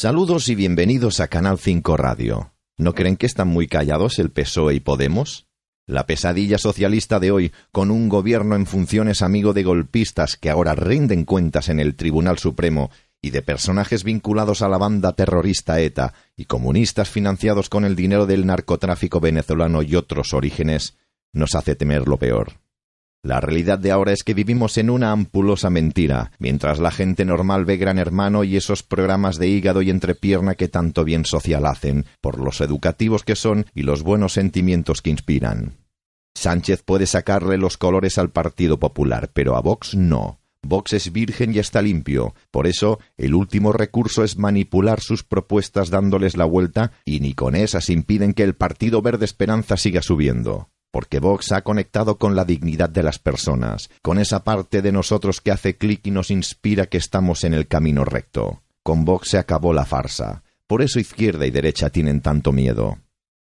Saludos y bienvenidos a Canal 5 Radio. ¿No creen que están muy callados el PSOE y Podemos? La pesadilla socialista de hoy, con un gobierno en funciones amigo de golpistas que ahora rinden cuentas en el Tribunal Supremo y de personajes vinculados a la banda terrorista ETA y comunistas financiados con el dinero del narcotráfico venezolano y otros orígenes, nos hace temer lo peor. La realidad de ahora es que vivimos en una ampulosa mentira, mientras la gente normal ve Gran Hermano y esos programas de hígado y entrepierna que tanto bien social hacen, por los educativos que son y los buenos sentimientos que inspiran. Sánchez puede sacarle los colores al Partido Popular, pero a Vox no. Vox es virgen y está limpio. Por eso, el último recurso es manipular sus propuestas dándoles la vuelta y ni con esas impiden que el Partido Verde Esperanza siga subiendo porque Vox ha conectado con la dignidad de las personas, con esa parte de nosotros que hace clic y nos inspira que estamos en el camino recto. Con Vox se acabó la farsa. Por eso izquierda y derecha tienen tanto miedo.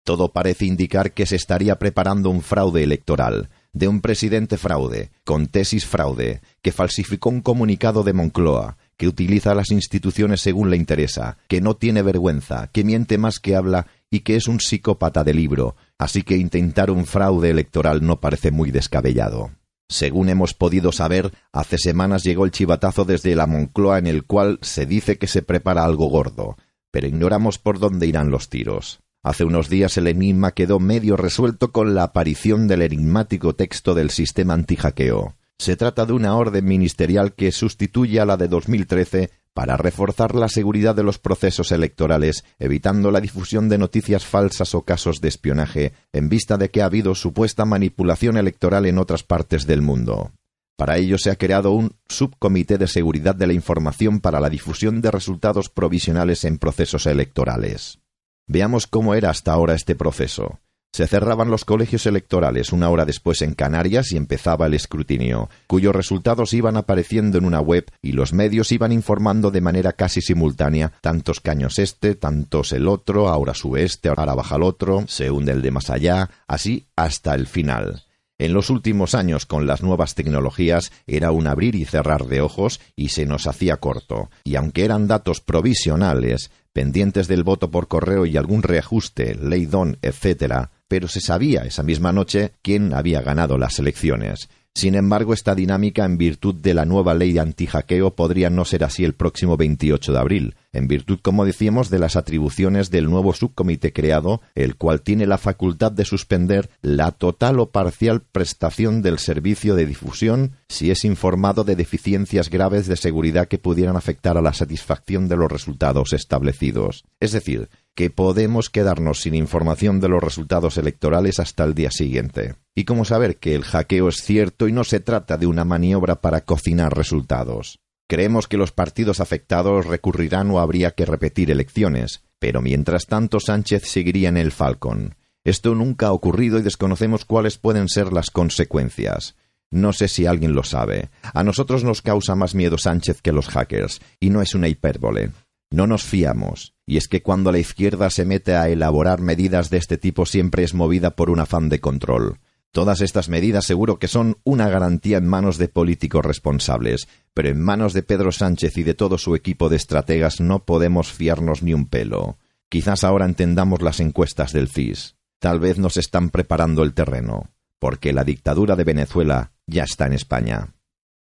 Todo parece indicar que se estaría preparando un fraude electoral, de un presidente fraude, con tesis fraude, que falsificó un comunicado de Moncloa, que utiliza las instituciones según le interesa, que no tiene vergüenza, que miente más que habla y que es un psicópata de libro, así que intentar un fraude electoral no parece muy descabellado. Según hemos podido saber, hace semanas llegó el chivatazo desde la Moncloa en el cual se dice que se prepara algo gordo, pero ignoramos por dónde irán los tiros. Hace unos días el enigma quedó medio resuelto con la aparición del enigmático texto del sistema antijaqueo. Se trata de una orden ministerial que sustituye a la de 2013 para reforzar la seguridad de los procesos electorales, evitando la difusión de noticias falsas o casos de espionaje, en vista de que ha habido supuesta manipulación electoral en otras partes del mundo. Para ello se ha creado un subcomité de seguridad de la información para la difusión de resultados provisionales en procesos electorales. Veamos cómo era hasta ahora este proceso. Se cerraban los colegios electorales una hora después en Canarias y empezaba el escrutinio, cuyos resultados iban apareciendo en una web y los medios iban informando de manera casi simultánea tantos caños este, tantos el otro, ahora sube este, ahora baja el otro, se hunde el de más allá, así hasta el final. En los últimos años, con las nuevas tecnologías, era un abrir y cerrar de ojos y se nos hacía corto. Y aunque eran datos provisionales, pendientes del voto por correo y algún reajuste, ley don, etc., pero se sabía esa misma noche quién había ganado las elecciones. Sin embargo, esta dinámica, en virtud de la nueva ley de antijaqueo, podría no ser así el próximo 28 de abril, en virtud, como decíamos, de las atribuciones del nuevo subcomité creado, el cual tiene la facultad de suspender la total o parcial prestación del servicio de difusión si es informado de deficiencias graves de seguridad que pudieran afectar a la satisfacción de los resultados establecidos. Es decir, que podemos quedarnos sin información de los resultados electorales hasta el día siguiente. Y cómo saber que el hackeo es cierto y no se trata de una maniobra para cocinar resultados. Creemos que los partidos afectados recurrirán o habría que repetir elecciones, pero mientras tanto Sánchez seguiría en el Falcon. Esto nunca ha ocurrido y desconocemos cuáles pueden ser las consecuencias. No sé si alguien lo sabe. A nosotros nos causa más miedo Sánchez que los hackers, y no es una hipérbole. No nos fiamos, y es que cuando la izquierda se mete a elaborar medidas de este tipo siempre es movida por un afán de control. Todas estas medidas seguro que son una garantía en manos de políticos responsables, pero en manos de Pedro Sánchez y de todo su equipo de estrategas no podemos fiarnos ni un pelo. Quizás ahora entendamos las encuestas del CIS. Tal vez nos están preparando el terreno, porque la dictadura de Venezuela ya está en España.